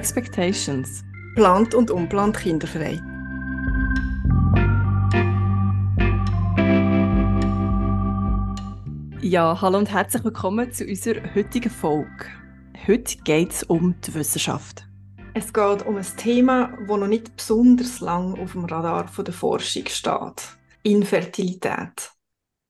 Expectations. Plant und unplant kinderfrei. Ja, hallo und herzlich willkommen zu unserer heutigen Folge. Heute geht es um die Wissenschaft. Es geht um ein Thema, das noch nicht besonders lang auf dem Radar der Forschung steht. Infertilität.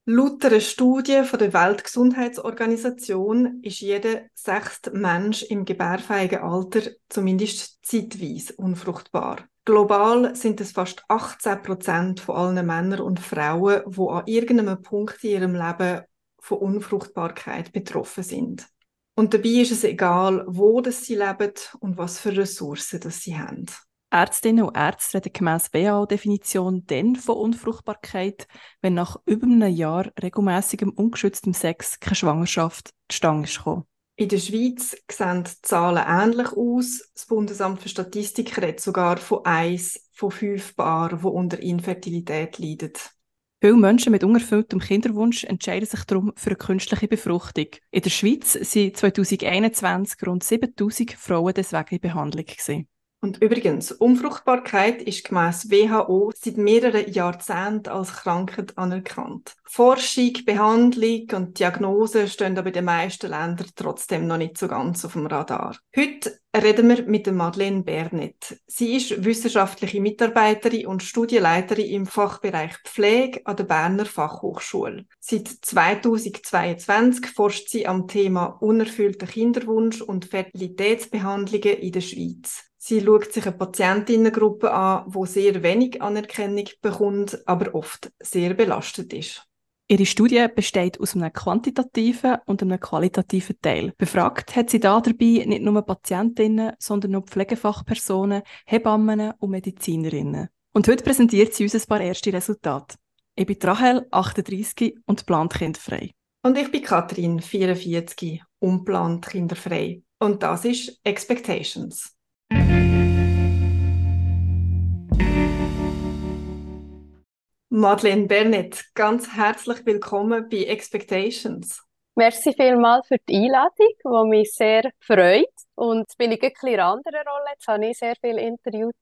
Laut einer Studie von der Weltgesundheitsorganisation ist jeder sechste Mensch im gebärfähigen Alter zumindest zeitweise unfruchtbar. Global sind es fast 18 Prozent von allen Männern und Frauen, die an irgendeinem Punkt in ihrem Leben von Unfruchtbarkeit betroffen sind. Und dabei ist es egal, wo sie leben und was für Ressourcen sie haben. Ärztinnen und Ärzte reden gemäss WHO-Definition dann von Unfruchtbarkeit, wenn nach über einem Jahr regelmäßigem ungeschütztem Sex keine Schwangerschaft zustande ist gekommen. In der Schweiz sehen die Zahlen ähnlich aus. Das Bundesamt für Statistik redet sogar von eins von fünf Paaren, die unter Infertilität leiden. Viele Menschen mit unerfülltem Kinderwunsch entscheiden sich darum für eine künstliche Befruchtung. In der Schweiz sind 2021 rund 7000 Frauen deswegen in Behandlung. Gewesen. Und übrigens, Unfruchtbarkeit ist gemäß WHO seit mehreren Jahrzehnten als Krankheit anerkannt. Forschung, Behandlung und Diagnose stehen aber in den meisten Ländern trotzdem noch nicht so ganz auf dem Radar. Heute reden wir mit Madeleine Bernet. Sie ist wissenschaftliche Mitarbeiterin und Studienleiterin im Fachbereich Pflege an der Berner Fachhochschule. Seit 2022 forscht sie am Thema unerfüllter Kinderwunsch und Fertilitätsbehandlungen in der Schweiz. Sie schaut sich eine Patientinnengruppe an, wo sehr wenig Anerkennung bekommt, aber oft sehr belastet ist. Ihre Studie besteht aus einem quantitativen und einem qualitativen Teil. Befragt hat sie da dabei nicht nur Patientinnen, sondern auch Pflegefachpersonen, Hebammen und Medizinerinnen. Und heute präsentiert sie uns ein paar erste Resultate. Ich bin Rahel, 38 und plant kinderfrei. Und ich bin Katrin, 44, unplant kinderfrei. Und das ist Expectations. Madeleine Bernet, ganz herzlich willkommen bei Expectations. Merci vielmals für die Einladung, die mich sehr freut. Und jetzt bin ich in einer anderen Rolle. Jetzt habe ich sehr viele Interviews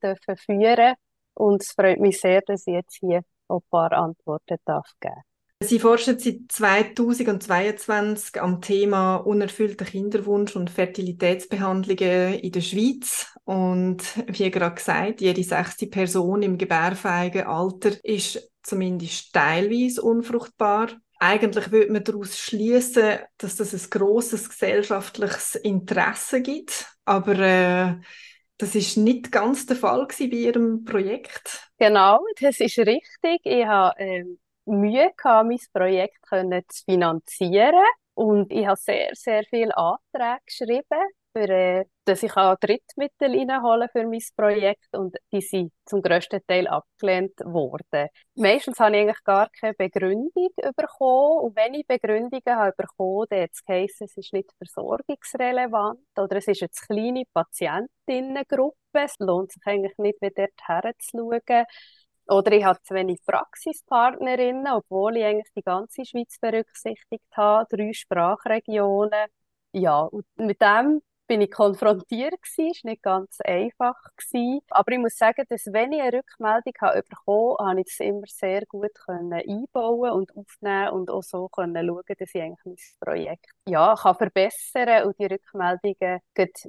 führen und es freut mich sehr, dass ich jetzt hier ein paar Antworten darf geben Sie forschen seit 2022 am Thema unerfüllter Kinderwunsch und Fertilitätsbehandlungen in der Schweiz. Und wie gerade gesagt, jede sechste Person im gebärfähigen Alter ist zumindest teilweise unfruchtbar. Eigentlich würde man daraus schließen, dass das ein großes gesellschaftliches Interesse gibt, aber äh, das ist nicht ganz der Fall bei Ihrem Projekt. Genau, das ist richtig. Ich habe äh, Mühe gehabt, mein Projekt zu finanzieren. Und ich habe sehr, sehr viele Anträge geschrieben, für, äh, dass ich auch Drittmittel reinholen für mein Projekt und die sind zum grössten Teil abgelehnt worden. Meistens habe ich eigentlich gar keine Begründung bekommen und wenn ich Begründungen habe bekommen, dann hat es geheißen, es ist nicht versorgungsrelevant oder es ist eine kleine Patientinnengruppe, es lohnt sich eigentlich nicht, dort herzuschauen. Oder ich habe zu wenig Praxispartnerinnen, obwohl ich eigentlich die ganze Schweiz berücksichtigt habe, drei Sprachregionen. Ja, und mit dem bin ich konfrontiert gewesen, ist nicht ganz einfach gewesen. Aber ich muss sagen, dass wenn ich eine Rückmeldung habe bekommen habe, ich das immer sehr gut können einbauen und aufnehmen und auch so können schauen, dass ich eigentlich mein Projekt ja, kann verbessern und die Rückmeldungen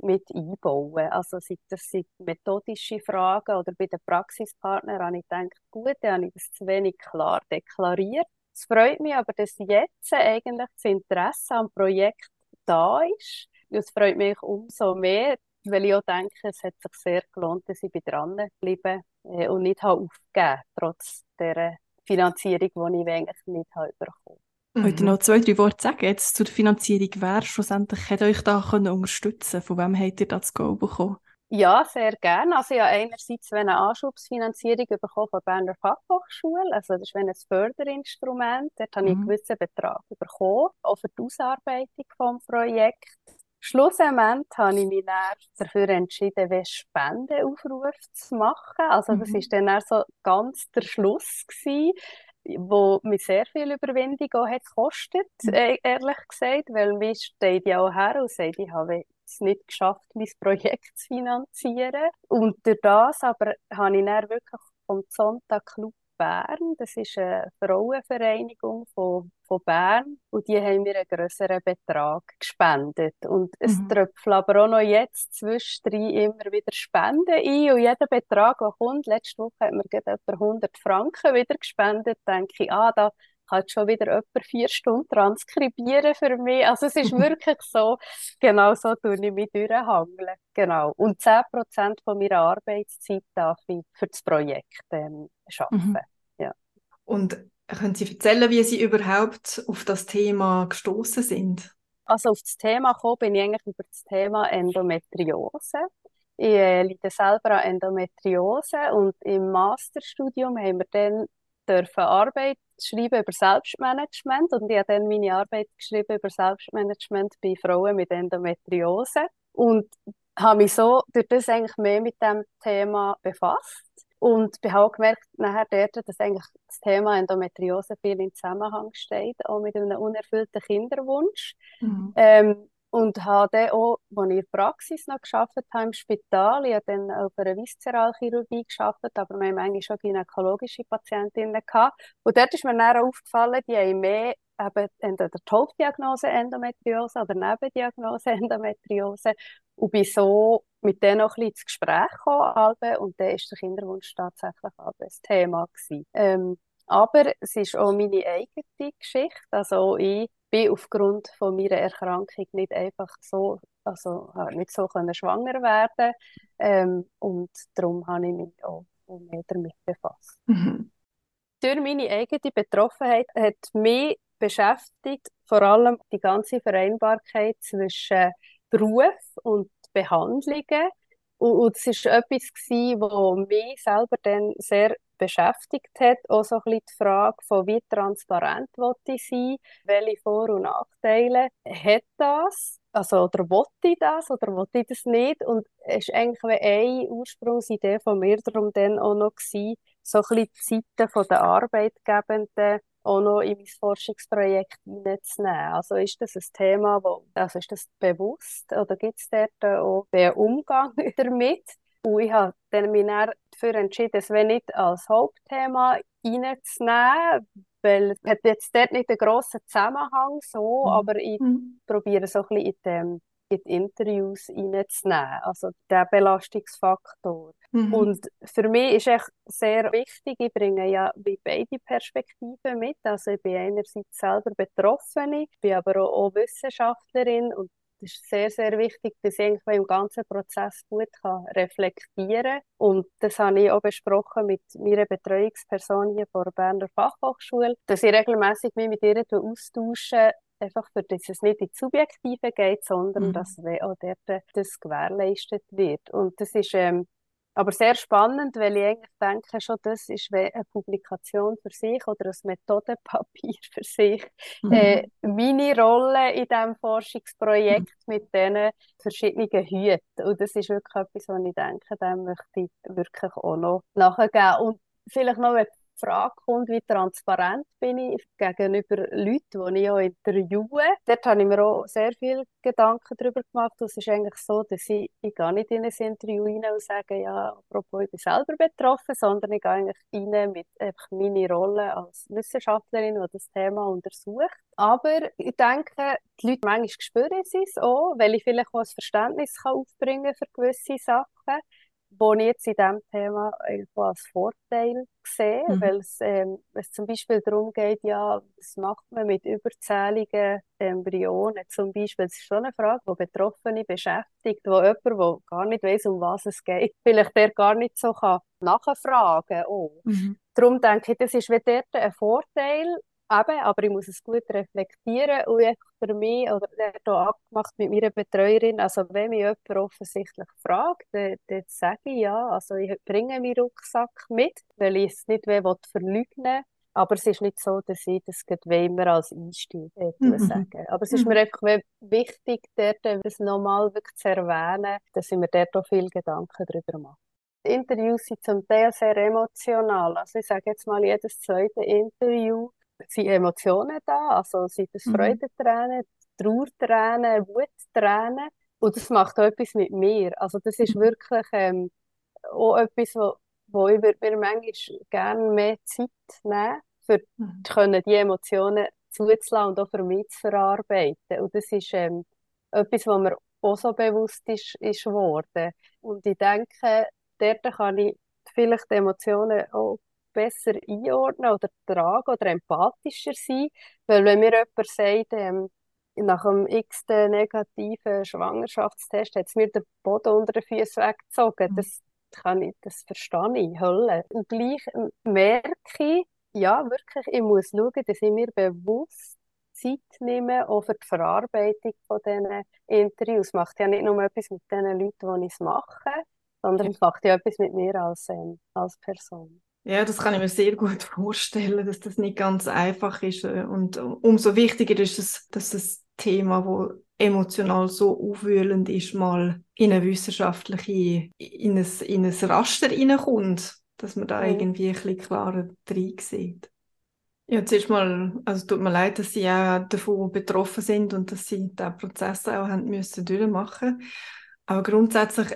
mit einbauen. Also sei das sind methodische Fragen oder bei den Praxispartnern habe ich gedacht, gut, dann habe ich das zu wenig klar deklariert. Es freut mich aber, dass jetzt eigentlich das Interesse am Projekt da ist es freut mich umso mehr, weil ich auch denke, es hat sich sehr gelohnt, dass ich dran geblieben äh, und nicht habe aufgegeben, trotz der Finanzierung, die ich eigentlich nicht habe bekommen Mhm. Wollt ihr noch zwei, drei Worte sagen jetzt zur Finanzierung? Wer schlussendlich hat euch da können unterstützen Von wem habt ihr das Go bekommen? Ja, sehr gerne. Also ich habe einerseits eine Anschubsfinanzierung bekommen von der Berner Fachhochschule. Also das ist ein Förderinstrument. Dort habe ich einen mhm. gewissen Betrag bekommen, auch für die Ausarbeitung des Projekts. Schlussendlich habe ich mich dafür entschieden, einen Spendenaufruf zu machen. Also das war mhm. dann so ganz der Schluss gewesen, wo mir sehr viel Überwindung auch hat gekostet, mhm. E-, ehrlich gesagt, weil mir steht ja auch her und sagt, ich habe es nicht geschafft, mein Projekt zu finanzieren. Und durch das aber habe ich dann wirklich vom Sonntag Club Bern. Das ist eine Frauenvereinigung von, von Bern und die haben mir einen grösseren Betrag gespendet. Und es mhm. tröpfeln aber auch noch jetzt zwischendrin immer wieder Spenden ein und jeder Betrag, der kommt, letzte Woche hat mir etwa 100 Franken wieder gespendet, denke ich, ah, da kann schon wieder etwa vier Stunden transkribieren für mich. Also es ist wirklich so, genau so tue ich mich durchhangeln. Genau. Und 10% von meiner Arbeitszeit darf ich für das Projekt ähm, arbeiten. Mhm. Ja. Und können Sie erzählen, wie Sie überhaupt auf das Thema gestoßen sind? Also auf das Thema gekommen bin ich eigentlich über das Thema Endometriose. Ich äh, leide selber an Endometriose und im Masterstudium haben wir dann dürfen Arbeit schreiben über Selbstmanagement und ich habe dann meine Arbeit geschrieben über Selbstmanagement bei Frauen mit Endometriose und habe mich so durch das eigentlich mehr mit dem Thema befasst und habe auch gemerkt nachher dort, dass eigentlich das Thema Endometriose viel in Zusammenhang steht, auch mit einem unerfüllten Kinderwunsch. Mhm. Ähm, und habe dann auch, als ich in der Praxis noch gearbeitet habe, im Spital, ich habe dann auf einer Viszeralchirurgie gearbeitet, aber wir haben eigentlich schon gynäkologische Patientinnen gehabt. Und dort ist mir dann aufgefallen, die haben mehr eben entweder die Hauptdiagnose Endometriose oder Nebendiagnose Endometriose und bin so mit denen noch ein bisschen ins Gespräch gekommen und dann war der Kinderwunsch tatsächlich ein Thema gewesen. Ähm, aber es ist auch meine eigene Geschichte, also ich bin aufgrund von meiner Erkrankung nicht einfach so, also nicht so können schwanger werden ähm, und darum habe ich mich auch mehr damit befasst. Mhm. Durch meine eigene Betroffenheit hat mich beschäftigt vor allem die ganze Vereinbarkeit zwischen Beruf und Behandlungen und, es war etwas, was mich selber dann sehr beschäftigt hat. Auch so ein bisschen die Frage von, wie transparent wollte ich sein, welche Vor- und Nachteile hat das, also oder wollte ich das oder wollte ich das nicht. Und es war eigentlich eine Ursprungsidee von mir darum dann auch noch gewesen, so ein bisschen die Seiten der Arbeitgebenden auch noch in mein Forschungsprojekt hineinzunehmen. Also ist das ein Thema, wo, also ist das bewusst oder gibt es dort auch den Umgang damit? Und ich habe mich dann dafür entschieden, es nicht als Hauptthema reinzunehmen, weil es hat jetzt dort nicht einen grossen Zusammenhang so, mhm. aber ich mhm. probiere so ein bisschen in dem in die Interviews reinzunehmen, also der Belastungsfaktor. Mhm. Und für mich ist echt sehr wichtig, ich bringe ja wie beide Perspektiven mit, also ich bin einerseits selber Betroffene, ich bin aber auch, auch Wissenschaftlerin und es ist sehr, sehr wichtig, dass ich im ganzen Prozess gut kann reflektieren kann. Und das habe ich auch besprochen mit meiner Betreuungsperson hier vor der Berner Fachhochschule, dass ich regelmäßig mich mit ihr austausche, einfach für das es nicht ins Subjektive geht, sondern mhm. dass auch dort das gewährleistet wird. Und das ist ähm, aber sehr spannend, weil ich eigentlich denke, schon das ist wie eine Publikation für sich oder ein Methodenpapier für sich. Mhm. Äh, meine Rolle in diesem Forschungsprojekt mhm. mit diesen verschiedenen Hüten. Und das ist wirklich etwas, was ich denke, dem möchte ich wirklich auch noch nachgeben. Und vielleicht noch Frage kommt, wie transparent bin ich gegenüber Leuten, die ich auch interviewe. Dort habe ich mir auch sehr viel Gedanken darüber gemacht. Es ist eigentlich so, dass ich, ich gehe nicht in ein Interview rein und sage, ja, apropos, ich bin selber betroffen, sondern ich gehe eigentlich rein mit einfach meiner Rolle als Wissenschaftlerin, die das Thema untersucht. Aber ich denke, die Leute manchmal spüren es auch, weil ich vielleicht auch ein Verständnis kann aufbringen für gewisse Sachen wo ich jetzt in diesem Thema irgendwo als Vorteil sehe, mhm. weil es, ähm, es zum Beispiel darum geht, ja, was macht man mit überzähligen Embryonen zum Beispiel? Das ist schon eine Frage, die Betroffene beschäftigt, wo jemand, der gar nicht weiß, um was es geht, vielleicht der gar nicht so kann nachfragen kann. Mhm. Darum denke ich, das ist wie dort ein Vorteil, Eben, aber ich muss es gut reflektieren und ich für mich, oder hier abgemacht mit meiner Betreuerin, also wenn mich jemand offensichtlich fragt, dann, dann sage ich ja, also ich bringe meinen Rucksack mit, weil ich es nicht will, verleugnen aber es ist nicht so, dass ich das immer als Einstieg mhm. sagen Aber es ist mhm. mir einfach wichtig, dort das nochmal wirklich zu erwähnen, dass ich mir dort auch viel Gedanken darüber mache. Die Interviews sind zum Teil sehr emotional. Also ich sage jetzt mal, jedes zweite Interview sind Emotionen da, also sind es mhm. Freudentränen, Trauertränen, Wuttränen. Und das macht auch etwas mit mir. Also das ist mhm. wirklich ähm, auch etwas, wo, wo ich mir manchmal gerne mehr Zeit nehmen für mhm. können, die Emotionen zuzulassen und auch für mich zu verarbeiten. Und das ist ähm, etwas, was mir auch so bewusst ist, ist geworden. Und ich denke, dort kann ich vielleicht die Emotionen auch besser einordnen oder tragen oder empathischer sein. Weil wenn mir jemand sagt, ähm, nach dem x negativen Schwangerschaftstest hat es mir den Boden unter den Füßen weggezogen. Mhm. Das, kann ich, das verstehe ich, Hölle. Und gleich merke ich, ja, wirklich, ich muss schauen, dass ich mir bewusst Zeit nehme, auch für die Verarbeitung von diesen Interviews. Es macht ja nicht nur etwas mit den Leuten, die ich es mache, sondern es macht ja etwas mit mir als, ähm, als Person. Ja, das kann ich mir sehr gut vorstellen, dass das nicht ganz einfach ist. Äh, und umso wichtiger ist es, dass das Thema, wo emotional so aufwühlend ist, mal in eine wissenschaftliche, in ein, in ein Raster hineinkommt, dass man da mhm. irgendwie ein bisschen klarer drin sieht. Ja, zuerst mal, also tut mir leid, dass Sie auch davon betroffen sind und dass Sie diesen Prozess auch haben müssen durchmachen. Aber grundsätzlich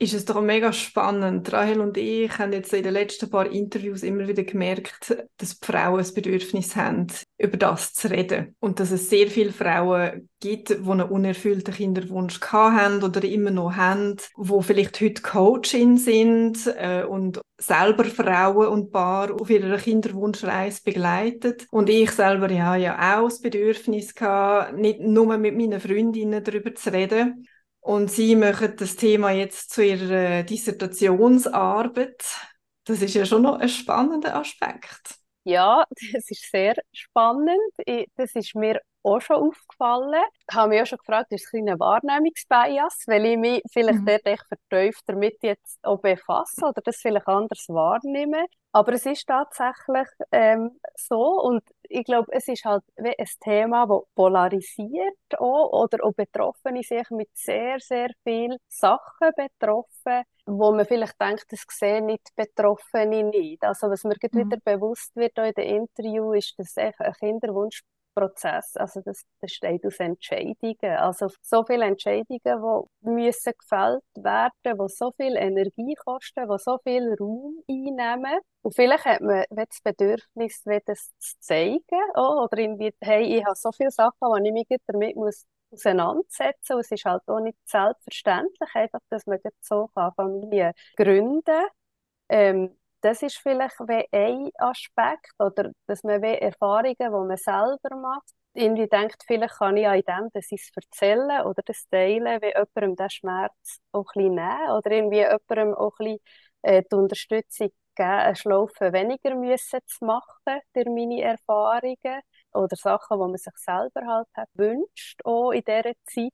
ist es doch mega spannend. Rahel und ich haben jetzt in den letzten paar Interviews immer wieder gemerkt, dass die Frauen ein Bedürfnis haben, über das zu reden. Und dass es sehr viele Frauen gibt, die einen unerfüllten Kinderwunsch haben oder immer noch haben, wo vielleicht heute Coachin sind äh, und selber Frauen und Paar auf ihrer Kinderwunschreise begleitet. Und ich selber ja, ja auch das Bedürfnis gehabt, nicht nur mit meinen Freundinnen darüber zu reden, und Sie machen das Thema jetzt zu Ihrer Dissertationsarbeit. Das ist ja schon noch ein spannender Aspekt. Ja, das ist sehr spannend. das ist mir auch schon aufgefallen. Ich habe mich auch schon gefragt, ist es ein Wahrnehmungsbias, weil ich mich vielleicht mhm. dort echt vertieft damit jetzt auch befasse oder das vielleicht anders wahrnehme. Aber es ist tatsächlich ähm, so und ich glaube, es ist halt wie ein Thema, das polarisiert auch, oder auch Betroffene sich mit sehr, sehr vielen Sachen betroffen, wo man vielleicht denkt, das sehen nicht Betroffene nicht. Also was mir mhm. wieder bewusst wird in dem Interview, ist, dass ein Kinderwunsch Prozess. Also das besteht aus Entscheidungen. Also so viele Entscheidungen, die müssen gefällt werden, die so viel Energie kosten, die so viel Raum einnehmen. Und vielleicht hat man das Bedürfnis, das zu zeigen. Oh, oder irgendwie, hey, ich habe so viele Sachen, die ich mich damit muss auseinandersetzen muss. Es ist halt auch nicht selbstverständlich, einfach, dass man so Familie gründen kann. Ähm, das ist vielleicht wie ein Aspekt oder dass man wie Erfahrungen, die man selber macht, irgendwie denkt, vielleicht kann ich an dem, dass ich es erzählen oder das teilen, wie jemandem den Schmerz auch ein nehmen oder irgendwie jemandem auch ein bisschen äh, die Unterstützung geben, eine Schlaufe weniger müssen zu machen durch meine Erfahrungen oder Sachen, die man sich selber halt hat wünscht, auch in dieser Zeit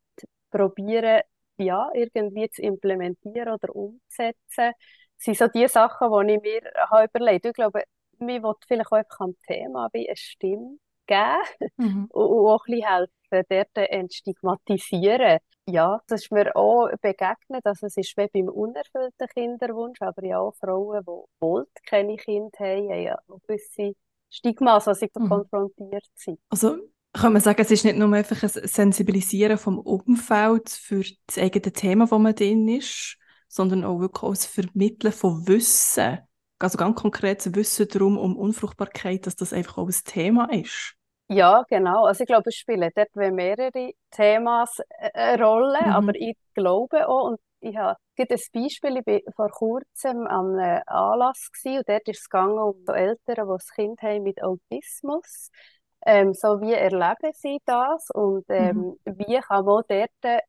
probieren, ja, irgendwie zu implementieren oder umzusetzen sind so die Sachen, die ich mir habe überlegt habe. Ich glaube, mir will vielleicht auch einfach am Thema wie eine Stimme geben mhm. und, und auch ein bisschen helfen, dort entstigmatisieren. Ja, das ist mir auch begegnet, also es ist wie beim unerfüllten Kinderwunsch, aber ja auch Frauen, die wollen keine Kinder haben, haben ja auch gewisse Stigmas, was sie mhm. konfrontiert sind. Also kann man sagen, es ist nicht nur einfach ein Sensibilisieren vom Umfeld für das eigene Thema, wo man drin ist, sondern auch wirklich das Vermitteln von Wissen. Also ganz konkretes Wissen darum, um Unfruchtbarkeit, dass das einfach auch ein Thema ist. Ja, genau. Also ich glaube, es spielen dort mehrere Themas eine Rolle, mhm. aber ich glaube auch, und ich habe ein Beispiel, ich war vor kurzem an einem Anlass gewesen, und dort ist es gegangen um so Eltern, die ein Kind haben mit Autismus. Ähm, so wie erleben sie das und ähm, mhm. wie kann man dort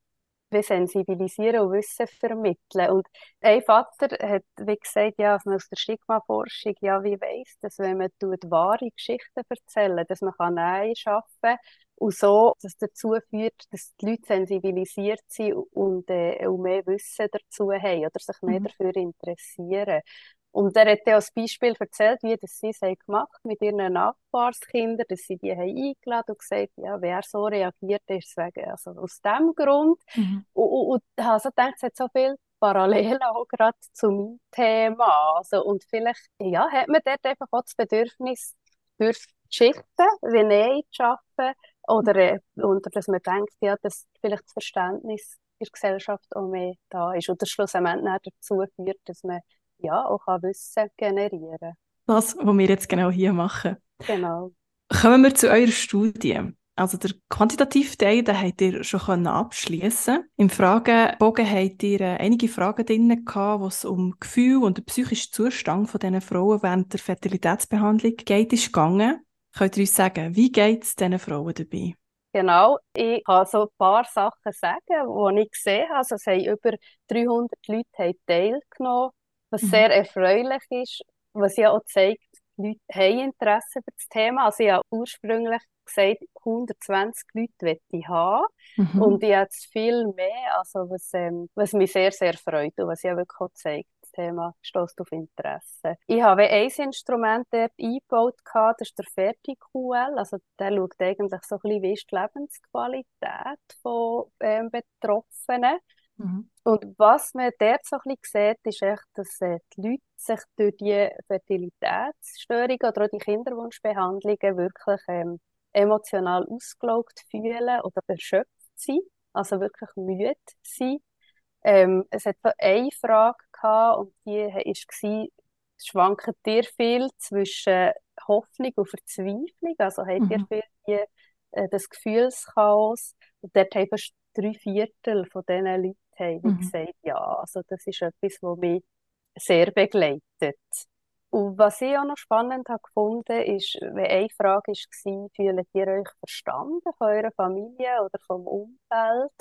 wie sensibilisieren und Wissen vermitteln. Und ein Vater hat wie gesagt, ja, also aus der Stigma-Forschung, ja, wie weiss, dass wenn man tut, wahre Geschichten erzählen, dass man kann Nähe schaffen kann und so, dass dazu führt, dass die Leute sensibilisiert sind und, äh, und mehr Wissen dazu haben oder sich mehr mhm. dafür interessieren. Und er hat dann als Beispiel erzählt, wie das sie es gemacht mit ihren Nachbarskindern, dass sie die haben eingeladen und gesagt, ja, wer so reagiert, ist wegen, also aus dem Grund. Mhm. Und, und, und ich habe so gedacht, es hat so viel Parallelen auch gerade zu meinem Thema. Also, und vielleicht, ja, hat man dort einfach auch das Bedürfnis, durch Geschichten wie Nähe zu schaffen oder, äh, oder dass man denkt, ja, dass vielleicht das Verständnis in der Gesellschaft auch mehr da ist und das schlussendlich dazu führt, dass man ja auch Wissen generieren kann. Das, was wir jetzt genau hier machen. Genau. Kommen wir zu eurer Studie. Also der quantitative Teil, den habt ihr schon abschließen. Im Fragebogen habt ihr äh, einige Fragen drin wo es um Gefühl und den psychischen Zustand von diesen Frauen während der Fertilitätsbehandlung geht, ist gegangen. Könnt ihr uns sagen, wie geht es diesen Frauen dabei? Genau, ich kann so ein paar Sachen sagen, die ich gesehen habe. Also es haben über 300 Leute teilgenommen, was mhm. sehr erfreulich ist, was ja auch zeigt, die Leute haben Interesse für das Thema. Also ich habe ursprünglich gesagt, 120 Leute möchte ich haben. Mhm. Und ich habe jetzt viel mehr, also was, ähm, was mich sehr, sehr freut und was ja wirklich auch zeigt, das Thema stößt auf Interesse. Ich habe ein Instrument dort eingebaut, das ist der FertiQL. Also der schaut eigentlich so ein bisschen, wie ist die Lebensqualität von ähm, Betroffenen. Mhm. Und was man dort so ein bisschen sieht, ist echt, dass äh, die Leute sich durch die Fertilitätsstörungen oder auch die Kinderwunschbehandlungen wirklich ähm, emotional ausgelaugt fühlen oder erschöpft sind, also wirklich müde sind. Ähm, es hat eine Frage gehabt und die war, schwankt dir viel zwischen Hoffnung und Verzweiflung? Also habt mhm. ihr viel die, äh, das Gefühlschaos? Und dort haben drei Viertel von diesen Leuten haben mhm. gesagt, ja, also das ist etwas, was mich sehr begleitet. Und was ich auch noch spannend habe gefunden ist, wenn eine Frage war, fühlt ihr euch verstanden von eurer Familie oder vom Umfeld?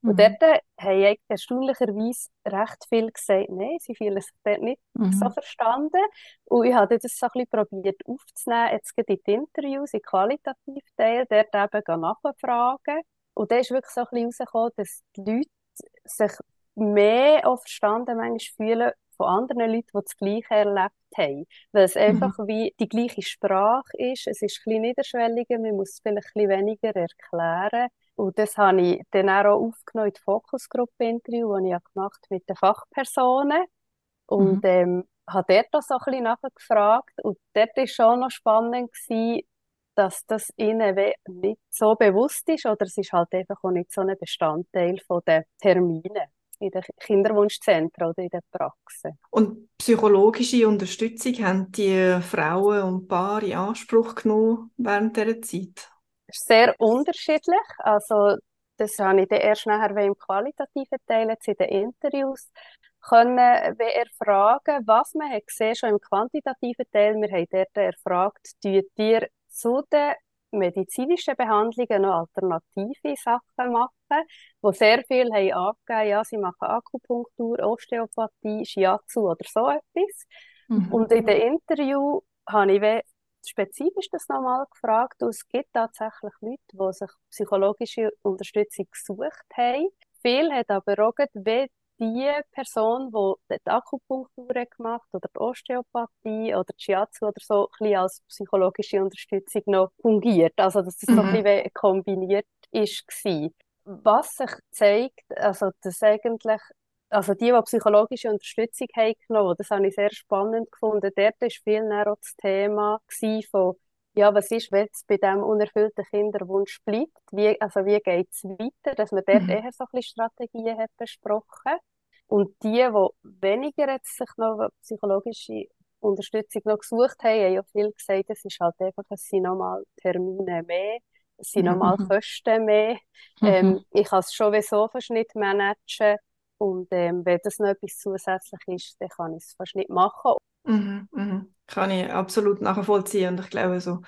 Mhm. Und dort haben erstaunlicherweise recht viel gesagt, nein, sie fühlen sich dort nicht mhm. so verstanden. Und ich habe das so ein bisschen probiert aufzunehmen, jetzt in die Interviews, in qualitativ Teil, dort eben nachfragen. Und da ist wirklich so ein bisschen herausgekommen, dass die Leute sich mehr auch verstanden manchmal fühlen von anderen Leuten, die das Gleiche erlebt haben. Weil es einfach mhm. wie die gleiche Sprache ist. Es ist ein bisschen niederschwelliger, man muss es vielleicht ein bisschen weniger erklären. Und das habe ich dann auch aufgenommen in die Fokusgruppe-Interview, das ich gemacht mit den Fachpersonen. Und mhm. ähm, habe dort auch so ein bisschen nachgefragt. Und dort war schon noch spannend, gewesen, dass das ihnen nicht so bewusst ist oder es ist halt einfach auch nicht so ein Bestandteil der Termine in den Kinderwunschzentren oder in den Praxen. Und psychologische Unterstützung haben die Frauen und Paare in Anspruch genommen während dieser Zeit? Sehr unterschiedlich. Also das habe ich dann erst nachher im qualitativen Teil, jetzt in den Interviews, können wir erfragen, was man hat gesehen schon im quantitativen Teil. Wir haben dort erfragt, tut ihr zu den medizinischen Behandlungen noch alternative Sachen machen, wo sehr viele haben angegeben, ja, sie machen Akupunktur, Osteopathie, Shiatsu oder so etwas. Mhm. Und in dem Interview habe ich spezifisch das nochmal gefragt und es gibt tatsächlich Leute, die sich psychologische Unterstützung gesucht haben. Viele haben aber auch, die Person, die die Akupunktur gemacht oder die Osteopathie oder die Shiatsu oder so, ein bisschen als psychologische Unterstützung noch fungiert. Also, dass das mhm. so ein bisschen kombiniert ist. Was sich zeigt, also, dass eigentlich also die, die psychologische Unterstützung haben genommen, das habe ich sehr spannend gefunden. Dort war viel näher auch das Thema von, ja, was ist, wenn es bei diesem unerfüllten Kinderwunsch bleibt? Wie, also wie geht es weiter? Dass man dort mhm. eher so ein bisschen Strategien hat besprochen. Und die, die weniger jetzt sich noch psychologische Unterstützung noch gesucht haben, haben ja viel gesagt, es ist halt einfach, es sind nochmal Termine mehr, es sind nochmal mhm. Kosten mehr. Mhm. Ähm, ich kann es schon sowieso fast nicht managen. Und ähm, wenn das noch etwas zusätzlich ist, dann kann ich es fast nicht machen. Mhm, mhm. Kann ich absolut nachvollziehen. Und ich glaube, so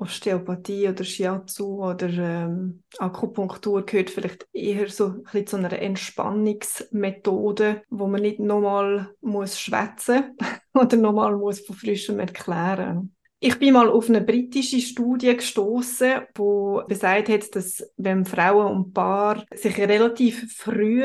Osteopathie oder Shiatsu oder ähm, Akupunktur gehört vielleicht eher so ein bisschen zu einer Entspannungsmethode, wo man nicht nochmal muss schwätzen oder nochmal muss von frischem erklären. Ich bin mal auf eine britische Studie gestoßen, wo besagt hat, dass wenn Frauen und Paar sich relativ früh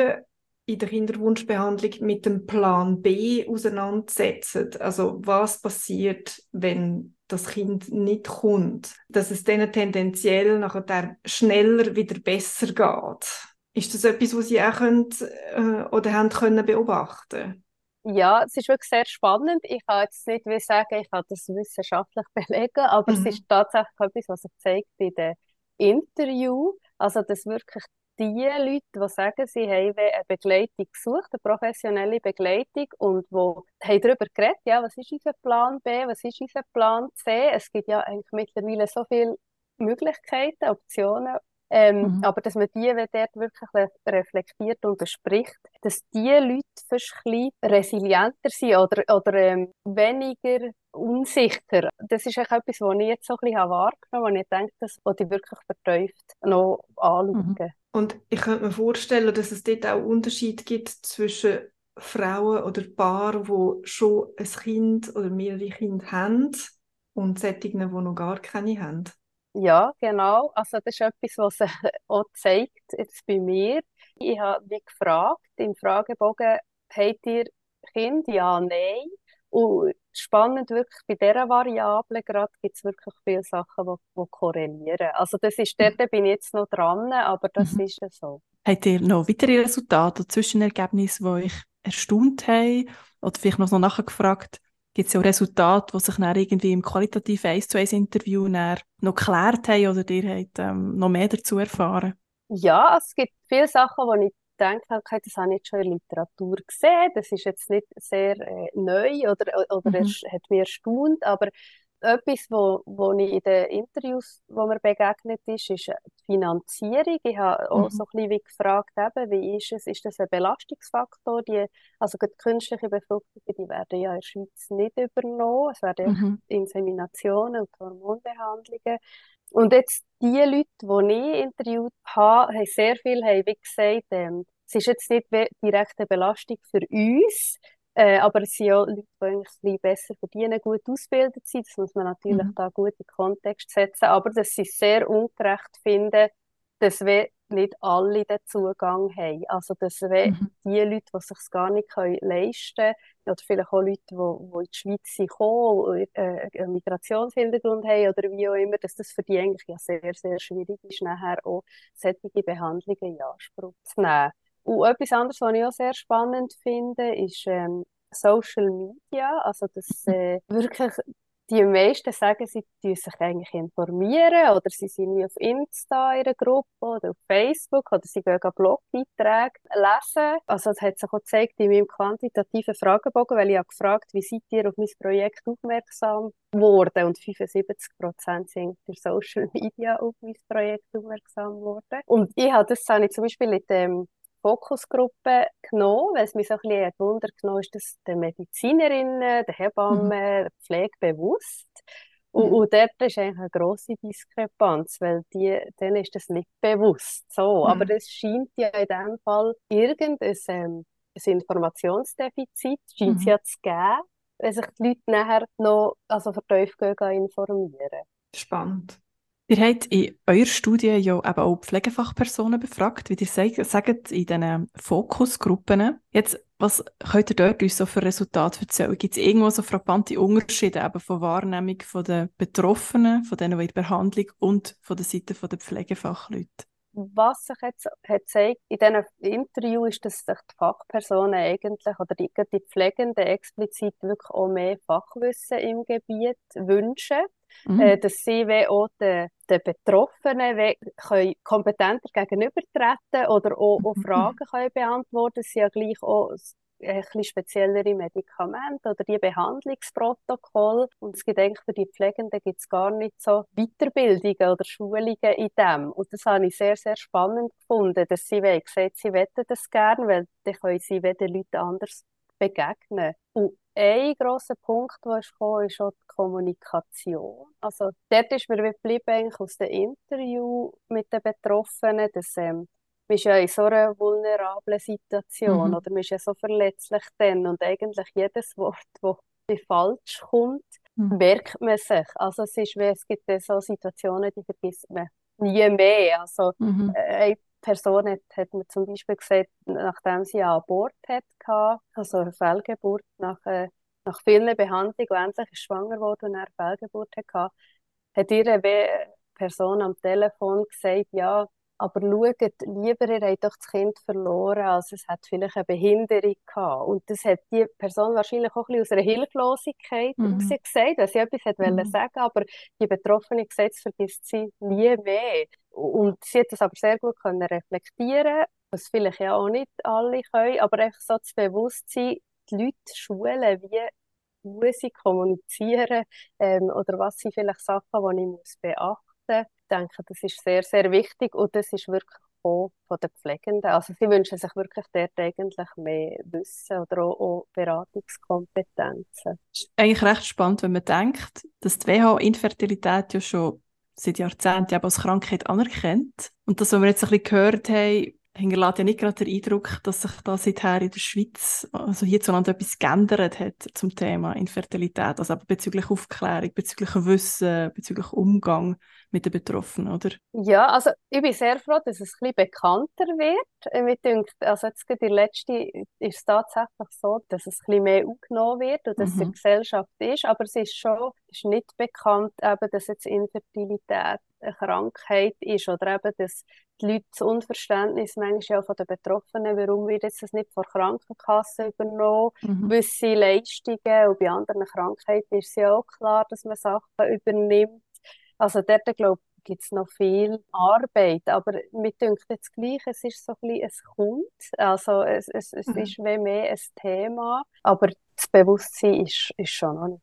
in der Kinderwunschbehandlung mit dem Plan B auseinandersetzen. Also was passiert, wenn das Kind nicht kommt, dass es denen tendenziell nachher schneller wieder besser geht. Ist das etwas, was Sie auch könnt, äh, oder haben können beobachten? Ja, es ist wirklich sehr spannend. Ich kann jetzt nicht wie sagen, ich kann das wissenschaftlich belegen, aber mhm. es ist tatsächlich etwas, was sich zeigt in den Interview. Also, dass wirklich die Leute, die sagen, sie haben eine Begleitung gesucht, eine professionelle Begleitung und wo haben darüber geredet, ja, was ist unser Plan B, was ist unser Plan C. Es gibt ja eigentlich mittlerweile so viele Möglichkeiten, Optionen ähm, mhm. Aber dass man die, wenn dort wirklich reflektiert und bespricht, dass die Leute fast ein resilienter sind oder, oder ähm, weniger unsicher. Das ist etwas, was ich jetzt so ein bisschen wahrgenommen habe, und ich denke, das wollte ich wirklich vertieft noch anschauen. Mhm. Und ich könnte mir vorstellen, dass es dort auch Unterschiede gibt zwischen Frauen oder Paaren, die schon ein Kind oder mehrere Kinder haben und solchen, die noch gar keine haben. Ja, genau. Also das ist etwas, was sich auch zeigt jetzt bei mir. Ich habe wie gefragt im Fragebogen, habt ihr Kind? Ja, nein. Und spannend wirklich bei dieser Variable gerade gibt es wirklich viele Sachen, die, die korrelieren. Also das ist, dort mhm. bin ich jetzt noch dran, aber das mhm. ist so. Habt ihr noch weitere Resultate oder Zwischenergebnisse, die euch erstaunt haben? Oder vielleicht noch nachher gefragt, gibt es ja auch Resultate, die sich dann irgendwie im qualitativen 1 zu 1 Interview noch geklärt haben oder ihr habt ähm, noch mehr dazu erfahren? Ja, es gibt viele Sachen, die ich denke, okay, das habe ich jetzt schon in der Literatur gesehen, das ist jetzt nicht sehr äh, neu oder, oder mhm. es hat mich erstaunt, aber etwas, wo, wo ich in den Interviews, wo mir begegnet ist, ist die Finanzierung. Ich habe auch mhm. so ein bisschen wie gefragt, eben, wie ist es, ist das ein Belastungsfaktor? Die, also die künstliche Befruchtungen, die werden ja in der Schweiz nicht übernommen. Es werden mhm. Inseminationen und Hormonbehandlungen. Und jetzt die Leute, die ich interviewt habe, haben sehr viel haben wie gesagt, ähm, es ist jetzt nicht direkt eine Belastung für uns, äh, aber es sind ja Leute, die eigentlich ein bisschen besser verdienen, gut ausgebildet sind. Das muss man natürlich mhm. da gut in Kontext setzen. Aber dass sie sehr ungerecht finden, dass wir nicht alle den Zugang haben. Also, dass wir mhm. die Leute, die es sich gar nicht leisten können, oder vielleicht auch Leute, die, die in die Schweiz sind, kommen, äh, einen Migrationshintergrund haben oder wie auch immer, dass das für die eigentlich ja sehr, sehr schwierig ist, nachher auch solche Behandlungen in Anspruch zu nehmen. Und etwas anderes, was ich auch sehr spannend finde, ist ähm, Social Media. Also, dass äh, wirklich die meisten sagen, sie sich eigentlich informieren oder sie sind auf Insta in einer Gruppe oder auf Facebook oder sie gehen Blogbeiträge lesen. Also das hat sich auch gezeigt in meinem quantitativen Fragebogen, weil ich habe gefragt, wie seid ihr auf mein Projekt aufmerksam geworden und 75 Prozent sind durch Social Media auf mein Projekt aufmerksam geworden. Und ich habe das habe ich zum Beispiel in dem Fokusgruppe genommen, weil es mich so ein bisschen Wunder genommen ist, dass die Medizinerinnen, Hebammen, mhm. die Pflege bewusst. Und, mhm. und dort ist eigentlich eine grosse Diskrepanz, weil die, denen ist das nicht bewusst. So, mhm. Aber es scheint ja in dem Fall irgendein ähm, ein Informationsdefizit scheint es mhm. ja zu geben, wenn sich die Leute nachher noch also vertieft informieren. Spannend. Ihr habt in eurer Studie ja eben auch Pflegefachpersonen befragt, wie ihr sagt, in diesen Fokusgruppen. Jetzt, was könnt ihr dort uns so für Resultate erzählen? Gibt es irgendwo so frappante Unterschiede eben von Wahrnehmung von den Betroffenen, von denen, die in der Behandlung und von der Seite der Pflegefachleute? Was sich jetzt hat gezeigt in diesem Interview ist, dass sich die Fachpersonen eigentlich oder die, die Pflegenden explizit wirklich auch mehr Fachwissen im Gebiet wünschen. Mhm. Äh, dass sie auch den, den Betroffenen wie, können kompetenter gegenübertreten oder auch, auch mhm. Fragen können beantworten Sie ja gleich auch ein bisschen speziellere Medikamente oder die Behandlungsprotokolle. Und es gibt eigentlich für die Pflegenden gibt's gar nicht so Weiterbildungen oder Schulungen in dem. Und das habe ich sehr, sehr spannend gefunden, dass sie gesagt sie wollen das gerne, weil dann können sie den Leuten anders begegnen. Und ein grosser Punkt, der ist gekommen, ist auch die Kommunikation. Also dort ist mir geblieben aus dem Interview mit den Betroffenen, dass ähm, man ist ja in so einer vulnerablen Situation mhm. oder man ist ja so verletzlich dann und eigentlich jedes Wort, das falsch kommt, mhm. merkt man sich. Also es ist wie, es gibt so Situationen, die vergisst man nie mehr. Also mhm. äh, Person hat, hat mir zum Beispiel gesagt, nachdem sie eine Abort hatte, also eine Fehlgeburt, nach, äh, nach vielen Behandlungen und endlich ist schwanger wurde und eine Fehlgeburt hatte, hat ihre Person am Telefon gesagt, ja, aber schaut lieber, ihr habt doch das Kind verloren, als es hat vielleicht eine Behinderung gehabt. Und das hat die Person wahrscheinlich auch ein bisschen aus einer Hilflosigkeit mhm. gesagt, weil sie etwas hat mhm. wollen sagen, aber die Betroffene gesagt, das vergisst sie nie mehr. Und sie hat das aber sehr gut können reflektieren, was vielleicht ja auch nicht alle können, aber einfach so das Bewusstsein, die Leute schulen, wie muss ich kommunizieren ähm, oder was sind vielleicht Sachen, die ich muss beachten muss. Denke, das ist sehr, sehr wichtig und das ist wirklich auch von den Pflegenden. Also sie wünschen sich wirklich dort eigentlich mehr Wissen oder auch, auch Beratungskompetenzen. Es ist eigentlich recht spannend, wenn man denkt, dass die WHO Infertilität ja schon seit Jahrzehnten als Krankheit anerkennt. Und das, was wir jetzt ein bisschen gehört haben, hinterlässt ja nicht gerade den Eindruck, dass sich da seither in der Schweiz, also hierzulande etwas geändert hat zum Thema Infertilität, also aber bezüglich Aufklärung, bezüglich Wissen, bezüglich Umgang mit den Betroffenen, oder? Ja, also ich bin sehr froh, dass es ein bisschen bekannter wird. Mir denkt, also jetzt gerade in der letzten ist es tatsächlich so, dass es ein bisschen mehr aufgenommen wird und dass mhm. es in der Gesellschaft ist, aber es ist schon es ist nicht bekannt, eben, dass jetzt Infertilität eine Krankheit ist oder eben, dass die Leute das Unverständnis manchmal auch von den Betroffenen, warum wird jetzt das nicht von Krankenkassen übernommen, mhm. gewisse Leistungen und bei anderen Krankheiten ist es ja auch klar, dass man Sachen übernimmt. Also dort, glaube ich, gibt es noch viel Arbeit, aber mir denkt jetzt gleich, es ist so ein bisschen, es kommt, also es, es, es mhm. ist wie mehr ein Thema, aber das Bewusstsein ist, ist schon noch nicht.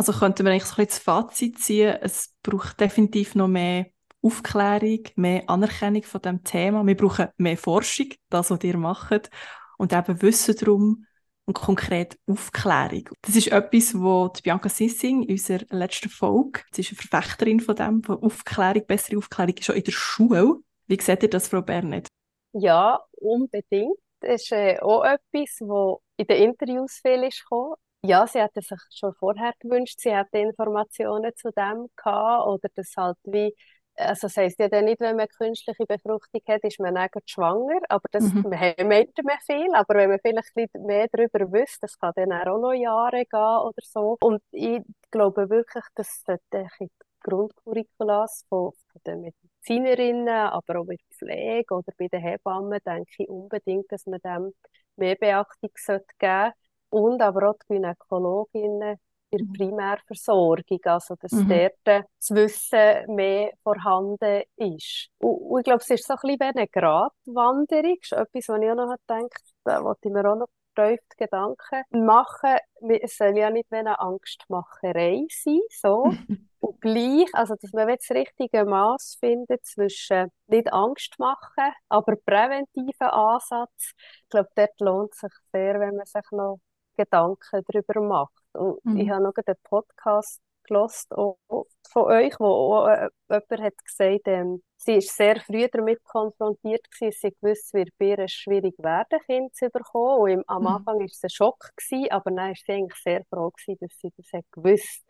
Also könnte man eigentlich so ein bisschen das Fazit ziehen, es braucht definitiv noch mehr Aufklärung, mehr Anerkennung von dem Thema. Wir brauchen mehr Forschung, das, was ihr macht, und eben Wissen darum und konkret Aufklärung. Das ist etwas, was Bianca Sissing in unserer letzten Folge, sie ist eine Verfechterin von dem, von Aufklärung, bessere Aufklärung, schon in der Schule. Wie seht ihr das, Frau Bernet? Ja, unbedingt. Das ist äh, auch etwas, was in den Interviews viel ist gekommen. Ja, sie hätte sich schon vorher gewünscht, sie hätte Informationen zu dem gehabt oder das halt wie also das heisst ja dann nicht, wenn man künstliche Befruchtung hat, ist man dann schwanger, aber das mhm. meint man viel, aber wenn man vielleicht mehr darüber wüsste, das kann dann auch noch Jahre gehen oder so. Und ich glaube wirklich, dass die Grundcurriculas von, von den Medizinerinnen, aber auch bei der Pflege oder bei den Hebammen, denke ich unbedingt, dass man dem mehr Beachtung geben sollte. Und aber auch die Gynäkologinnen in der mhm. Primärversorgung, also dass mhm. dort das Wissen mehr vorhanden ist. Und, und ich glaube, es ist so ein bisschen wie eine Gratwanderung, ist etwas, was ich auch noch gedacht da wollte ich mir auch noch vertieft Gedanken machen. Es soll ja nicht eine Angstmacherei sein, so. Und gleich, also dass man das richtige Maß findet zwischen nicht Angst machen, aber präventiven Ansatz. Ich glaube, dort lohnt es sich sehr, wenn man sich noch Gedanken darüber macht. Und mhm. ich habe noch einen Podcast gelost von euch, wo auch, äh, jemand hat gesagt, ähm, sie ist sehr früh damit konfrontiert gewesen, sie gewusst, wird bei ihr schwierig werden, Kind zu bekommen. Und im, am mhm. Anfang war es ein Schock, gewesen, aber dann war sie eigentlich sehr froh, gewesen, dass sie das hat gewusst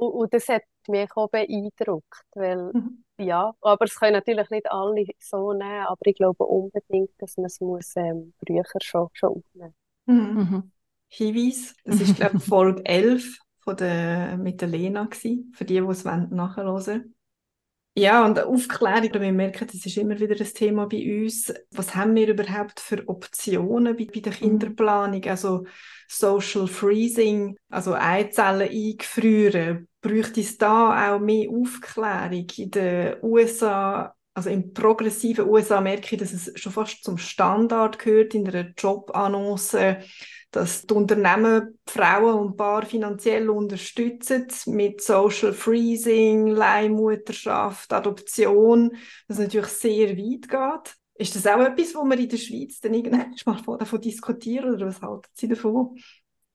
und, und das hat mich auch beeindruckt, weil, mhm. ja, aber es können natürlich nicht alle so nehmen, aber ich glaube unbedingt, dass man es muss ähm, früher schon, schon aufnehmen mhm. Hinweis. Das ist, glaube ich, Folge 11 von der, mit der Lena gewesen, für die, die es nachhören wollen. Ja, und Aufklärung, wir merken, das ist immer wieder ein Thema bei uns. Was haben wir überhaupt für Optionen bei, bei der mhm. Kinderplanung? Also Social Freezing, also Eizellen eingefrieren. Bräuchte es da auch mehr Aufklärung? In den USA also im progressiven USA merke ich, dass es schon fast zum Standard gehört in einer Jobannonce, dass die Unternehmen Frauen und Paar finanziell unterstützen mit Social Freezing, Leihmutterschaft, Adoption, das natürlich sehr weit geht. Ist das auch etwas, wo wir in der Schweiz dann irgendwann mal davon diskutieren oder was halten Sie davon?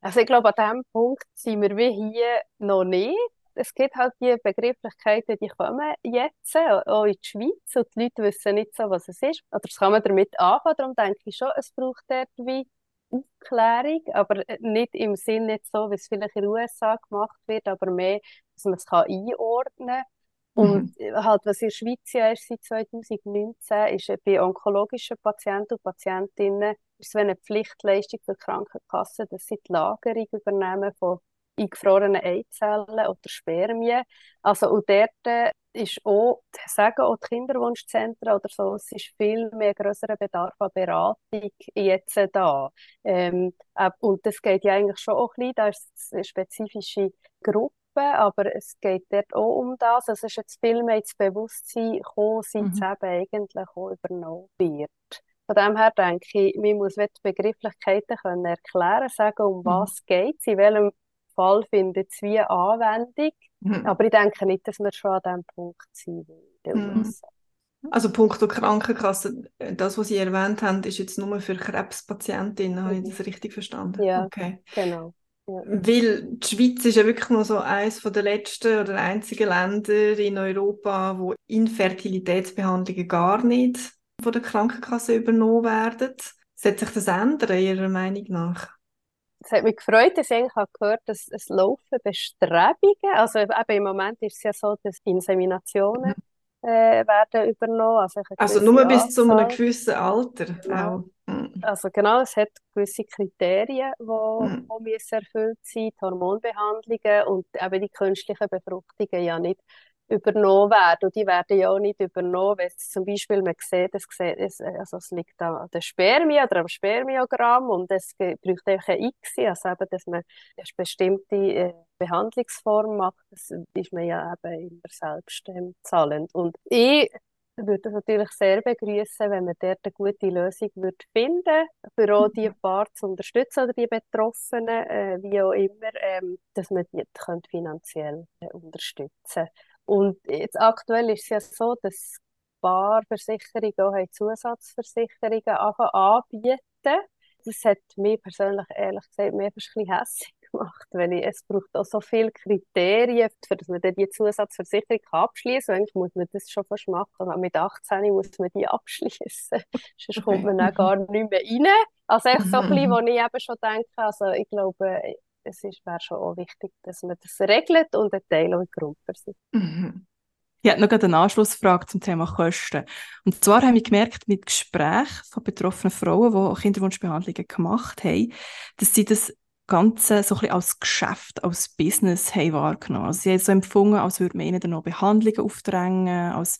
Also ich glaube, an diesem Punkt sind wir wie hier noch nicht. Es gibt halt die Begrifflichkeiten, die kommen jetzt, auch in die Schweiz, und die Leute wissen nicht so, was es ist. Oder das kann man damit anfangen. Darum denke ich schon, es braucht dort wie Aufklärung, aber nicht im Sinne nicht so, wie es vielleicht in den USA gemacht wird, aber mehr, dass man es kann einordnen kann. Und mhm. halt, was in der Schweiz ja ist seit 2019, ist bei onkologischen Patienten und Patientinnen ist es eine Pflichtleistung für die Krankenkassen, dass sie die Lagerung übernehmen von eingefrorenen Eizellen oder Spermien. Also, und dort ist auch, sagen auch die Kinderwunschzentren oder so, es ist viel mehr größerer Bedarf an Beratung jetzt da. Ähm, und das geht ja eigentlich schon auch ein bisschen, da ist eine spezifische Gruppe, aber es geht dort auch um das. Also es ist jetzt viel mehr ins Bewusstsein gekommen, seit mhm. es eben eigentlich auch übernommen wird. Von dem her denke ich, man muss die Begrifflichkeiten können erklären, sagen, um mhm. was geht es, in welchem Fall findet es wie Anwendung. Mhm. Aber ich denke nicht, dass wir schon an diesem Punkt sind. Mhm. Also Punkt der Krankenkasse, das, was Sie erwähnt haben, ist jetzt nur für Krebspatientinnen, habe ich mhm. das richtig verstanden? Ja, okay. genau. Ja. Weil die Schweiz ist ja wirklich nur so eines der letzten oder einzigen Länder in Europa, wo Infertilitätsbehandlungen gar nicht von der Krankenkasse übernommen werden. Sollte sich das ändern, Ihrer Meinung nach? Es hat mich gefreut, dass ich eigentlich gehört dass es laufen Bestrebungen. Also eben im Moment ist es ja so, dass Inseminationen mhm. äh, werden übernommen. Also, also nur Anzahl. bis zu einem gewissen Alter. Genau. Mhm. Also genau, es hat gewisse Kriterien, die mhm. erfüllt sein, die Hormonbehandlungen und eben die künstlichen Befruchtungen ja nicht übernommen werden. Und die werden ja auch nicht übernommen, wenn zum Beispiel man sieht, es, es, also es liegt an der Spermie oder am Spermiogramm und es braucht einfach ein X, also eben, dass man eine bestimmte äh, Behandlungsform macht, das ist man ja eben immer selbst ähm, zahlend. Und ich würde das natürlich sehr begrüßen, wenn man dort eine gute Lösung würde finden für auch die mhm. Paar zu unterstützen oder die Betroffenen, äh, wie auch immer, ähm, dass man die finanziell äh, unterstützen kann. Und jetzt aktuell ist es ja so, dass Barversicherungen auch Zusatzversicherungen anbieten. Das hat mich persönlich ehrlich gesagt mehr ein bisschen hässlich gemacht, weil ich, es braucht auch so viele Kriterien, für dass man dann die Zusatzversicherung abschließen kann. Eigentlich muss man das schon fast machen. Mit 18 muss man die abschließen. Sonst kommt man dann gar nicht mehr rein. Also echt so ein bisschen, wo ich eben schon denke, also ich glaube, es wäre schon auch wichtig, dass man das regelt und ein Teil auch in Grundversicherung. Mhm. Ich habe noch eine Anschlussfrage zum Thema Kosten. Und zwar habe ich gemerkt, mit Gesprächen von betroffenen Frauen, die Kinderwunschbehandlungen gemacht haben, dass sie das Ganze so ein bisschen als Geschäft, als Business haben wahrgenommen. Also sie haben so empfunden, als würde man ihnen dann noch Behandlungen aufdrängen, als,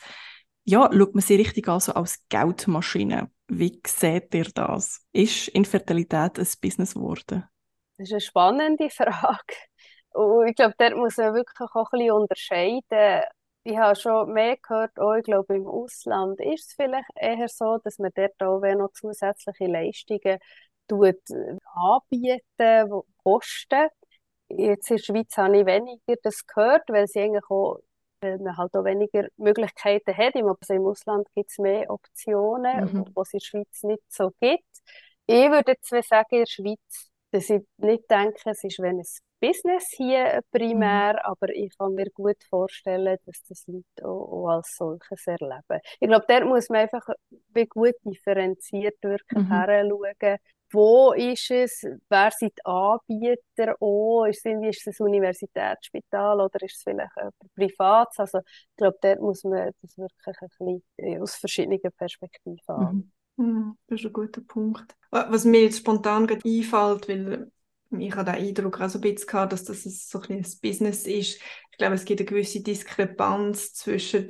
ja, schaut man sie richtig an, als Geldmaschine. Wie seht ihr das? Ist Infertilität ein Business geworden? Das ist eine spannende Frage. Und ich glaube, dort muss man wirklich auch ein bisschen unterscheiden. Ich habe schon mehr gehört, auch, ich glaube, im Ausland ist es vielleicht eher so, dass man dort auch noch zusätzliche Leistungen tut, anbieten, die kosten. Jetzt in der Schweiz habe ich weniger das gehört, weil sie eigentlich auch weil man halt auch weniger Möglichkeiten hat. Also Im Ausland gibt es mehr Optionen, mhm. was es in der Schweiz nicht so gibt. Ich würde jetzt sagen, in der Schweiz dass ich nicht denke, es ist wenn ein Business hier primär, mhm. aber ich kann mir gut vorstellen, dass das Leute auch, auch als solches erleben. Ich glaube, dort muss man einfach gut differenziert wirklich mhm. heranschauen, wo ist es, wer sind die Anbieter auch, ist es, ist es ein Universitätsspital oder ist es vielleicht ein Privat? Also ich glaube, dort muss man das wirklich ein bisschen aus verschiedenen Perspektiven mhm. Mhm. Das ist ein guter Punkt. Was mir jetzt spontan einfällt, weil ich habe den Eindruck auch so ein bisschen gehabt, dass das so ein, ein Business ist. Ich glaube, es gibt eine gewisse Diskrepanz zwischen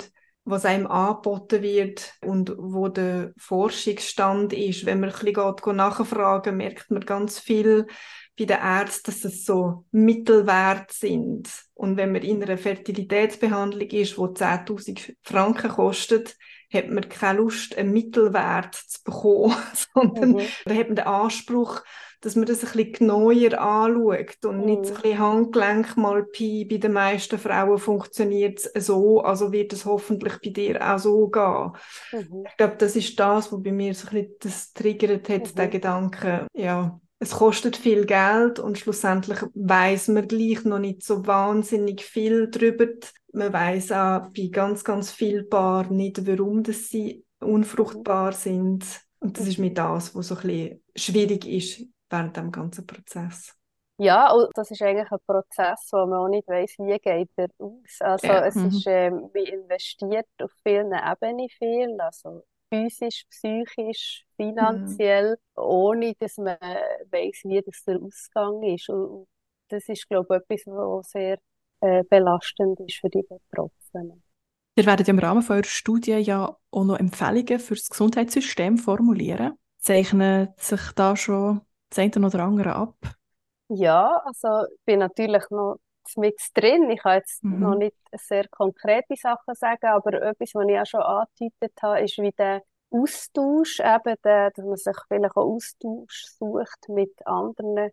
was einem angeboten wird und wo der Forschungsstand ist. Wenn man ein bisschen nachfragen, merkt man ganz viel bei den Ärzten, dass es so Mittelwert sind. Und wenn man in einer Fertilitätsbehandlung ist, die 10.000 Franken kostet, hat man keine Lust, einen Mittelwert zu bekommen, sondern mhm. da hat man den Anspruch, dass man das ein bisschen genauer anschaut und mhm. nicht ein bisschen Handgelenk mal Pi. Bei den meisten Frauen funktioniert es so, also wird es hoffentlich bei dir auch so gehen. Mhm. Ich glaube, das ist das, was bei mir so ein bisschen das triggert hat, mhm. der Gedanke, ja, es kostet viel Geld und schlussendlich weiß man gleich noch nicht so wahnsinnig viel darüber. Man weiß auch bei ganz, ganz vielen Paaren nicht, warum das sie unfruchtbar sind. Und das ist mir das, was so ein bisschen schwierig ist während dem ganzen Prozess. Ja, und das ist eigentlich ein Prozess, wo man auch nicht weiß, wie geht er aus. Also ja. es mhm. ist, äh, man investiert auf vielen Ebenen viel, also physisch, psychisch, finanziell, mhm. ohne dass man weiß, wie das der Ausgang ist. Und das ist, glaube ich, etwas, was sehr äh, belastend ist für die Betroffenen. Ihr werdet im Rahmen eurer Studie ja auch noch Empfehlungen für das Gesundheitssystem formulieren. Zeichnet sich da schon das eine oder andere ab? Ja, also ich bin natürlich noch mit drin. Ich kann jetzt Mhm. noch nicht sehr konkrete Sachen sagen, aber etwas, was ich auch schon angedeutet habe, ist wie der Austausch, eben der, dass man sich vielleicht auch Austausch sucht mit anderen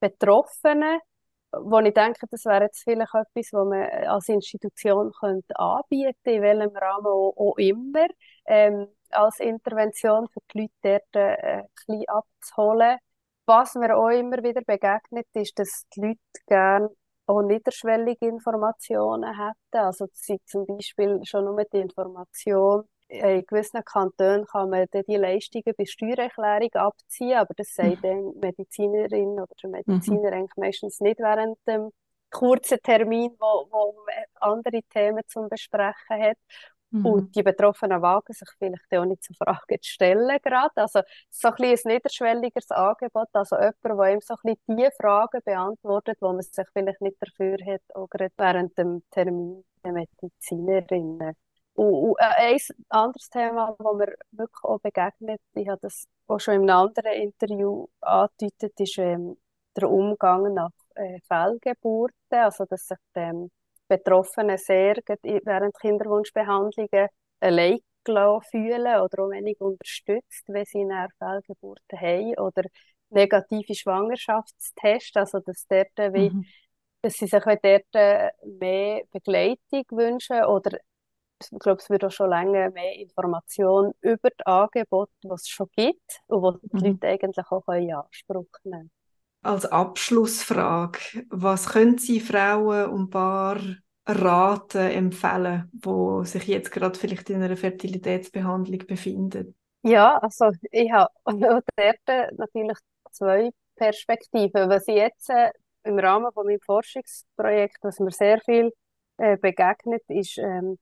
Betroffenen, wo ich denke, das wäre jetzt vielleicht etwas, was man als Institution könnte anbieten, in welchem Rahmen auch, immer, ähm, als Intervention für die Leute dort äh, ein bisschen abzuholen. Was mir auch immer wieder begegnet, ist, dass die Leute gerne auch niederschwellige Informationen hätten. Also das sind zum Beispiel schon nur die Information, in gewissen Kantonen kann man dann die Leistungen bei Steuererklärung abziehen, aber das sagt dann die Medizinerin oder der Mediziner eigentlich meistens nicht während dem kurzen Termin, wo, wo man andere Themen zum Besprechen hat. Mhm. Und die Betroffenen wagen sich vielleicht auch nicht zu Fragen zu stellen gerade. Also so ein ein niederschwelligeres Angebot, also jemand, der ihm so ein bisschen die Fragen beantwortet, wo man sich vielleicht nicht dafür hat, auch gerade während dem Termin der Medizinerinnen. Und, und äh, ein anderes Thema, das mir wirklich auch begegnet, ich habe das auch schon in einem anderen Interview angedeutet, ist ähm, der Umgang nach äh, Fehlgeburten, also dass sich die Betroffenen sehr während Kinderwunschbehandlungen allein fühlen oder auch wenig unterstützt, wenn sie eine Fehlgeburten haben oder negative Schwangerschaftstests, also dass, dort, äh, wie, Mhm. dass sie sich dort äh, mehr Begleitung wünschen oder ich glaube, es wird auch schon länger mehr Information über die Angebote, die es schon gibt und die Mhm. Leute eigentlich auch in Anspruch nehmen Als Abschlussfrage, was können Sie Frauen und Paaren raten, empfehlen, wo sich jetzt gerade vielleicht in einer Fertilitätsbehandlung befinden? Ja, also ich habe dort natürlich zwei Perspektiven. Was ich jetzt äh, im Rahmen von meinem Forschungsprojekt, was mir sehr viel äh, begegnet, ist, ähm,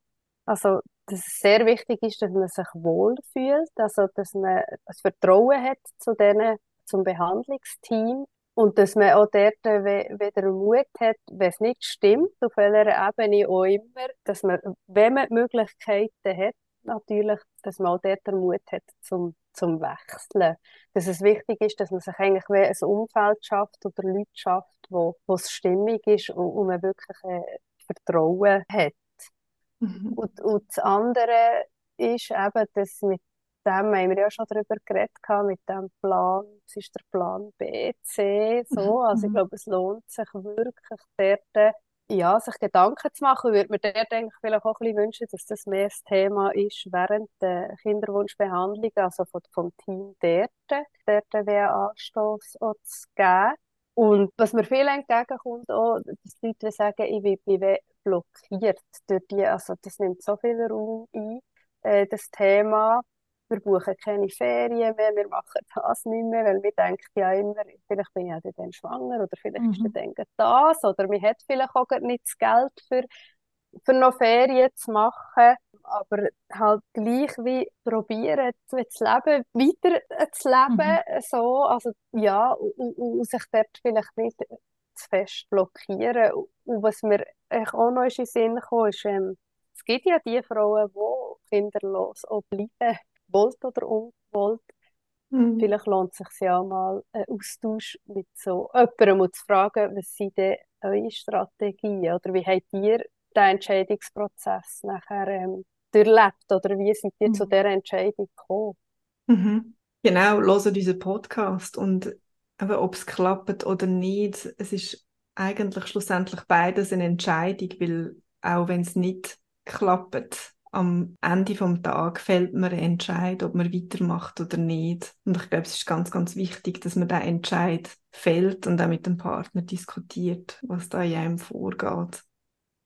also, dass es sehr wichtig ist, dass man sich wohlfühlt, also dass man das Vertrauen hat zu denen, zum Behandlungsteam und dass man auch dort wieder Mut hat, wenn es nicht stimmt, auf welcher Ebene auch immer, dass man, wenn man die Möglichkeiten hat, natürlich, dass man auch dort den Mut hat zum, zum Wechseln. Dass es wichtig ist, dass man sich eigentlich wie ein Umfeld schafft oder Leute schafft, wo, wo es stimmig ist und, und man wirklich äh, Vertrauen hat. Mhm. Und, und das andere ist eben, dass mit dem haben wir ja schon darüber geredet, mit dem Plan, es ist der Plan B, C, so. Also ich Mhm. glaube, es lohnt sich wirklich dort, ja, sich Gedanken zu machen. Ich würde mir dort eigentlich vielleicht auch ein bisschen wünschen, dass das mehr das Thema ist während der Kinderwunschbehandlung, also von, vom Team dort, dort einen Anstoß auch zu geben. Und was mir viel entgegenkommt, auch, dass die Leute sagen, ich bin, blockiert durch die, also das nimmt so viel Raum ein, äh, das Thema. Wir buchen keine Ferien mehr, wir machen das nicht mehr, weil wir denken ja immer, vielleicht bin ich ja dann schwanger oder vielleicht ist Mhm. dann gerade das oder man hat vielleicht auch gerade nicht das Geld für, für noch Ferien zu machen, aber halt gleich wie probieren, das Leben weiter zu leben, so, also ja, und, und, sich dort vielleicht nicht zu fest blockieren. Und was mir auch noch in den Sinn kam, ist, ähm, es gibt ja die Frauen, die kinderlos auch bleiben, wollt oder ungewollt. Mhm. Vielleicht lohnt es sich ja mal einen Austausch mit so jemandem zu fragen, was sind denn eure Strategien oder wie habt ihr den Entscheidungsprozess nachher ähm, durchlebt oder wie seid ihr zu Mhm. dieser Entscheidung gekommen? Mhm. Genau, hören unseren Podcast und ob es klappt oder nicht, es ist eigentlich schlussendlich beides eine Entscheidung, weil auch wenn es nicht klappt, am Ende vom Tag fällt man ein Entscheid, ob man weitermacht oder nicht. Und ich glaube, es ist ganz, ganz wichtig, dass man den Entscheid fällt und auch mit dem Partner diskutiert, was da in einem vorgeht.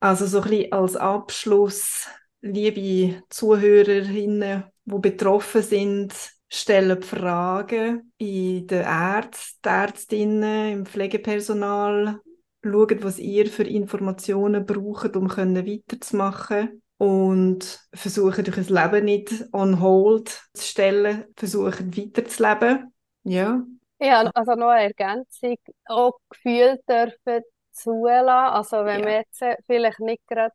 Also so ein bisschen als Abschluss, liebe Zuhörerinnen, die betroffen sind, stellen Fragen in den Ärzten, Ärztinnen, im Pflegepersonal, schauen, was ihr für Informationen braucht, um können weiterzumachen und versuchen, euch ein Leben nicht on hold zu stellen, versuchen weiterzuleben. Ja. Ja, also noch eine Ergänzung, auch Gefühle dürfen zulassen. Also wenn Ja. man jetzt vielleicht nicht gerade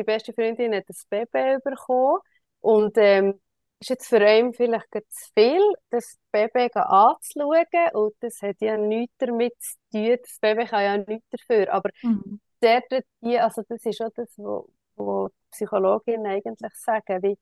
die beste Freundin hat ein Baby bekommen. Und ähm, ist jetzt für ihn vielleicht zu viel, das Baby anzuschauen. Und das hat ja nichts damit zu tun, das Baby kann ja nichts dafür, aber mhm. der, die, also das ist auch das, was wo Psychologinnen eigentlich sagen, wie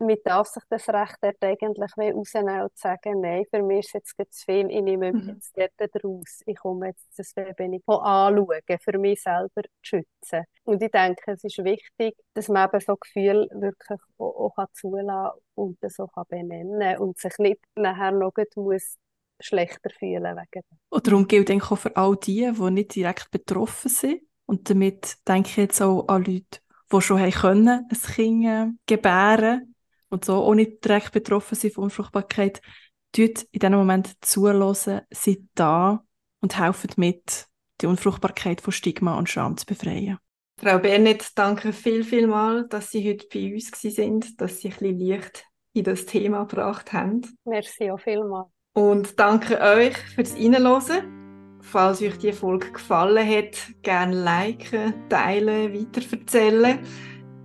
mit darf sich das Recht dort eigentlich rausnehmen und sagen, nein, für mich ist jetzt zu viel, ich nehme mich jetzt dort raus, ich komme jetzt das nicht anschauen, für mich selber zu schützen. Und ich denke, es ist wichtig, dass man eben so Gefühle wirklich auch, auch zulassen und das auch benennen und sich nicht nachher noch muss schlechter fühlen wegen dem. Und darum gilt eigentlich auch für all die, die nicht direkt betroffen sind. Und damit denke ich jetzt auch an Leute, die schon haben können, ein Kind gebären und so nicht direkt betroffen sind von Unfruchtbarkeit, tut in diesem Moment zulassen, sind da und helfen mit, die Unfruchtbarkeit von Stigma und Scham zu befreien. Frau Bernet, danke viel, viel mal, dass Sie heute bei uns sind, dass Sie ein bisschen Licht in das Thema gebracht haben. Merci auch vielmals. Und danke euch fürs Reinhören. Falls euch die Folge gefallen hat, gerne liken, teilen, weiterverzählen.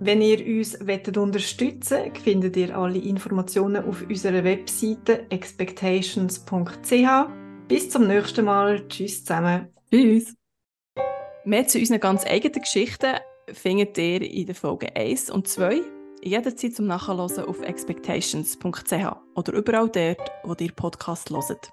Wenn ihr uns unterstützen wollt, findet ihr alle Informationen auf unserer Webseite expectations.ch. Bis zum nächsten Mal. Tschüss zusammen. Tschüss. Mehr zu unseren ganz eigenen Geschichten findet ihr in den Folgen 1 und 2 jederzeit zum Nachhören auf expectations.ch oder überall dort, wo ihr Podcast hört.